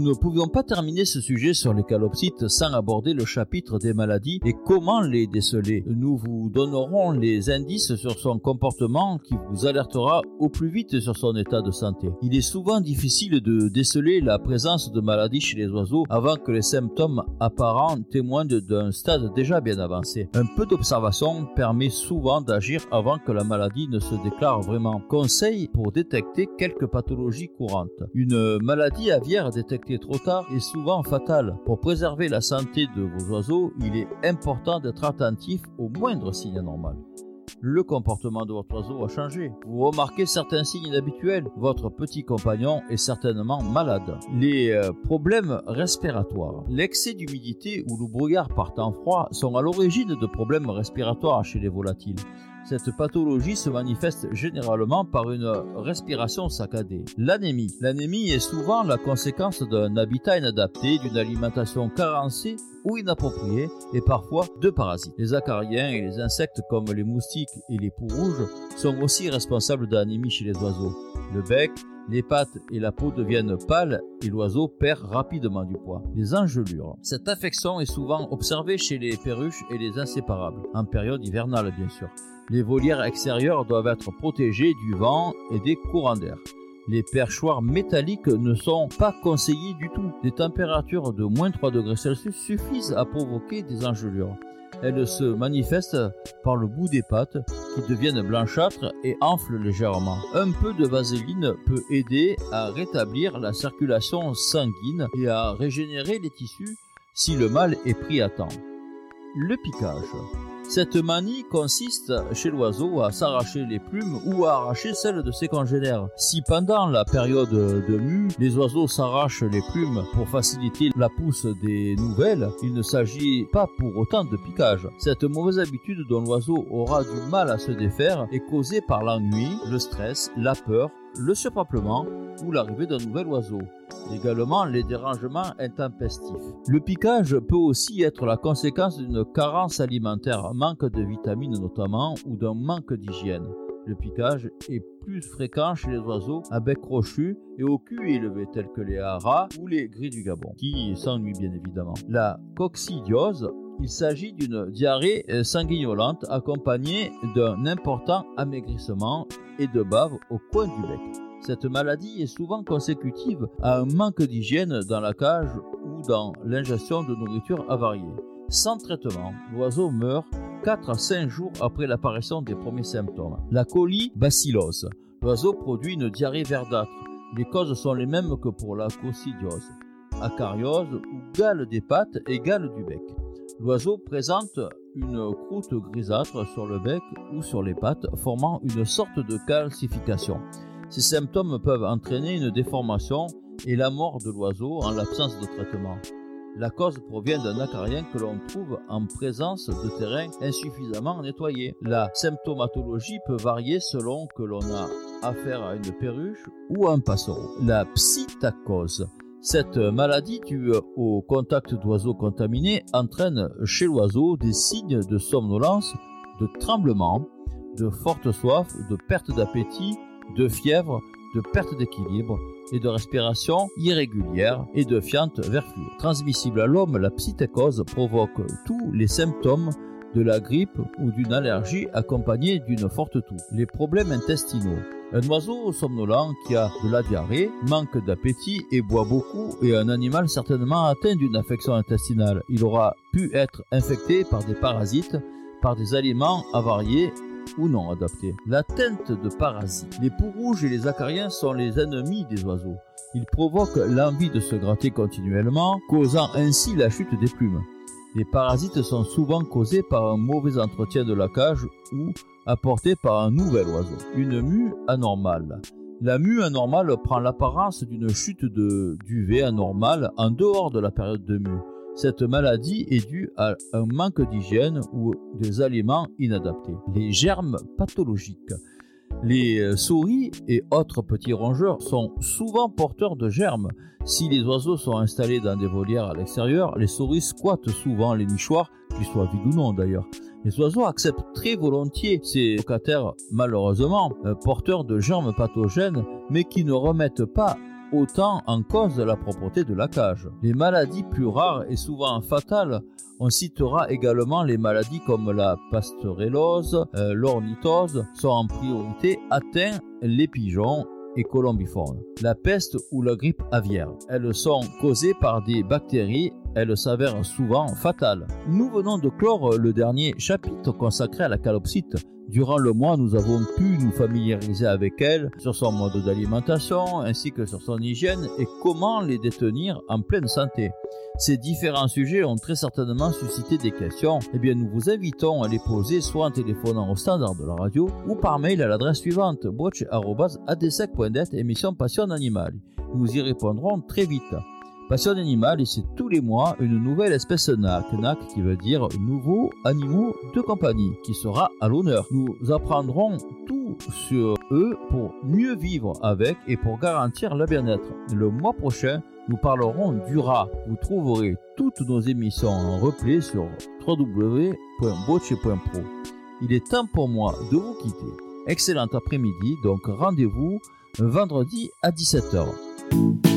Nous ne pouvions pas terminer ce sujet sur les calopsites sans aborder le chapitre des maladies et comment les déceler. Nous vous donnerons les indices sur son comportement qui vous alertera au plus vite sur son état de santé. Il est souvent difficile de déceler la présence de maladies chez les oiseaux avant que les symptômes apparents témoignent d'un stade déjà bien avancé. Un peu d'observation permet souvent d'agir avant que la maladie ne se déclare vraiment. Conseil pour détecter quelques pathologies courantes. Une maladie aviaire détectée trop tard est souvent fatal. Pour préserver la santé de vos oiseaux, il est important d'être attentif aux moindres signes anormaux le comportement de votre oiseau a changé. Vous remarquez certains signes inhabituels. Votre petit compagnon est certainement malade. Les euh, problèmes respiratoires. L'excès d'humidité ou le brouillard par temps froid sont à l'origine de problèmes respiratoires chez les volatiles. Cette pathologie se manifeste généralement par une respiration saccadée. L'anémie. L'anémie est souvent la conséquence d'un habitat inadapté, d'une alimentation carencée ou inappropriée et parfois de parasites. Les acariens et les insectes comme les moustiques et les poux rouges sont aussi responsables d'anémie chez les oiseaux. Le bec, les pattes et la peau deviennent pâles et l'oiseau perd rapidement du poids. Les engelures. Cette affection est souvent observée chez les perruches et les inséparables, en période hivernale bien sûr. Les volières extérieures doivent être protégées du vent et des courants d'air. Les perchoirs métalliques ne sont pas conseillés du tout. Des températures de moins 3 degrés Celsius suffisent à provoquer des engelures. Elles se manifestent par le bout des pattes qui deviennent blanchâtres et enflent légèrement. Un peu de vaseline peut aider à rétablir la circulation sanguine et à régénérer les tissus si le mal est pris à temps. Le piquage. Cette manie consiste chez l'oiseau à s'arracher les plumes ou à arracher celles de ses congénères. Si pendant la période de mue, les oiseaux s'arrachent les plumes pour faciliter la pousse des nouvelles, il ne s'agit pas pour autant de piquage. Cette mauvaise habitude dont l'oiseau aura du mal à se défaire est causée par l'ennui, le stress, la peur, le surpeuplement ou l'arrivée d'un nouvel oiseau. Également les dérangements intempestifs. Le piquage peut aussi être la conséquence d'une carence alimentaire, manque de vitamines notamment, ou d'un manque d'hygiène. Le piquage est plus fréquent chez les oiseaux à bec crochu et au cul élevé tels que les haras ou les gris du Gabon, qui s'ennuient bien évidemment. La coccidiose il s'agit d'une diarrhée sanguignolente accompagnée d'un important amaigrissement et de bave au coin du bec. Cette maladie est souvent consécutive à un manque d'hygiène dans la cage ou dans l'ingestion de nourriture avariée. Sans traitement, l'oiseau meurt 4 à 5 jours après l'apparition des premiers symptômes. La colibacillose. L'oiseau produit une diarrhée verdâtre. Les causes sont les mêmes que pour la coccidiose. Acariose ou gale des pattes et gale du bec. L'oiseau présente une croûte grisâtre sur le bec ou sur les pattes, formant une sorte de calcification. Ces symptômes peuvent entraîner une déformation et la mort de l'oiseau en l'absence de traitement. La cause provient d'un acarien que l'on trouve en présence de terrains insuffisamment nettoyés. La symptomatologie peut varier selon que l'on a affaire à une perruche ou à un passereau. La psittacose cette maladie due au contact d'oiseaux contaminés entraîne chez l'oiseau des signes de somnolence, de tremblement, de forte soif, de perte d'appétit, de fièvre, de perte d'équilibre et de respiration irrégulière et de fiente vers Transmissible à l'homme, la psytécose provoque tous les symptômes de la grippe ou d'une allergie accompagnée d'une forte toux. Les problèmes intestinaux un oiseau somnolent qui a de la diarrhée, manque d'appétit et boit beaucoup est un animal certainement atteint d'une affection intestinale. Il aura pu être infecté par des parasites, par des aliments avariés ou non adaptés. La teinte de parasites. Les poux rouges et les acariens sont les ennemis des oiseaux. Ils provoquent l'envie de se gratter continuellement, causant ainsi la chute des plumes. Les parasites sont souvent causés par un mauvais entretien de la cage ou apportés par un nouvel oiseau. Une mue anormale. La mue anormale prend l'apparence d'une chute de duvet anormale en dehors de la période de mue. Cette maladie est due à un manque d'hygiène ou des aliments inadaptés. Les germes pathologiques. Les euh, souris et autres petits rongeurs sont souvent porteurs de germes. Si les oiseaux sont installés dans des volières à l'extérieur, les souris squattent souvent les nichoirs qu'ils soient vides ou non d'ailleurs. Les oiseaux acceptent très volontiers ces locataires, malheureusement, euh, porteurs de germes pathogènes, mais qui ne remettent pas autant en cause la propreté de la cage. Les maladies plus rares et souvent fatales, on citera également les maladies comme la pasteurellose, euh, l'ornithose, sont en priorité atteints les pigeons et colombiformes. La peste ou la grippe aviaire. Elles sont causées par des bactéries elles s'avèrent souvent fatales. Nous venons de clore le dernier chapitre consacré à la calopsite. Durant le mois, nous avons pu nous familiariser avec elle, sur son mode d'alimentation, ainsi que sur son hygiène et comment les détenir en pleine santé. Ces différents sujets ont très certainement suscité des questions. Eh bien, nous vous invitons à les poser soit en téléphonant au standard de la radio ou par mail à l'adresse suivante watch.adsec.net émission Passion Animale. Nous y répondrons très vite. Passion animale, et c'est tous les mois une nouvelle espèce NAC, NAC qui veut dire nouveaux animaux de compagnie, qui sera à l'honneur. Nous apprendrons tout sur eux pour mieux vivre avec et pour garantir leur bien-être. Le mois prochain, nous parlerons du rat. Vous trouverez toutes nos émissions en replay sur www.boche.pro. Il est temps pour moi de vous quitter. Excellent après-midi, donc rendez-vous vendredi à 17h.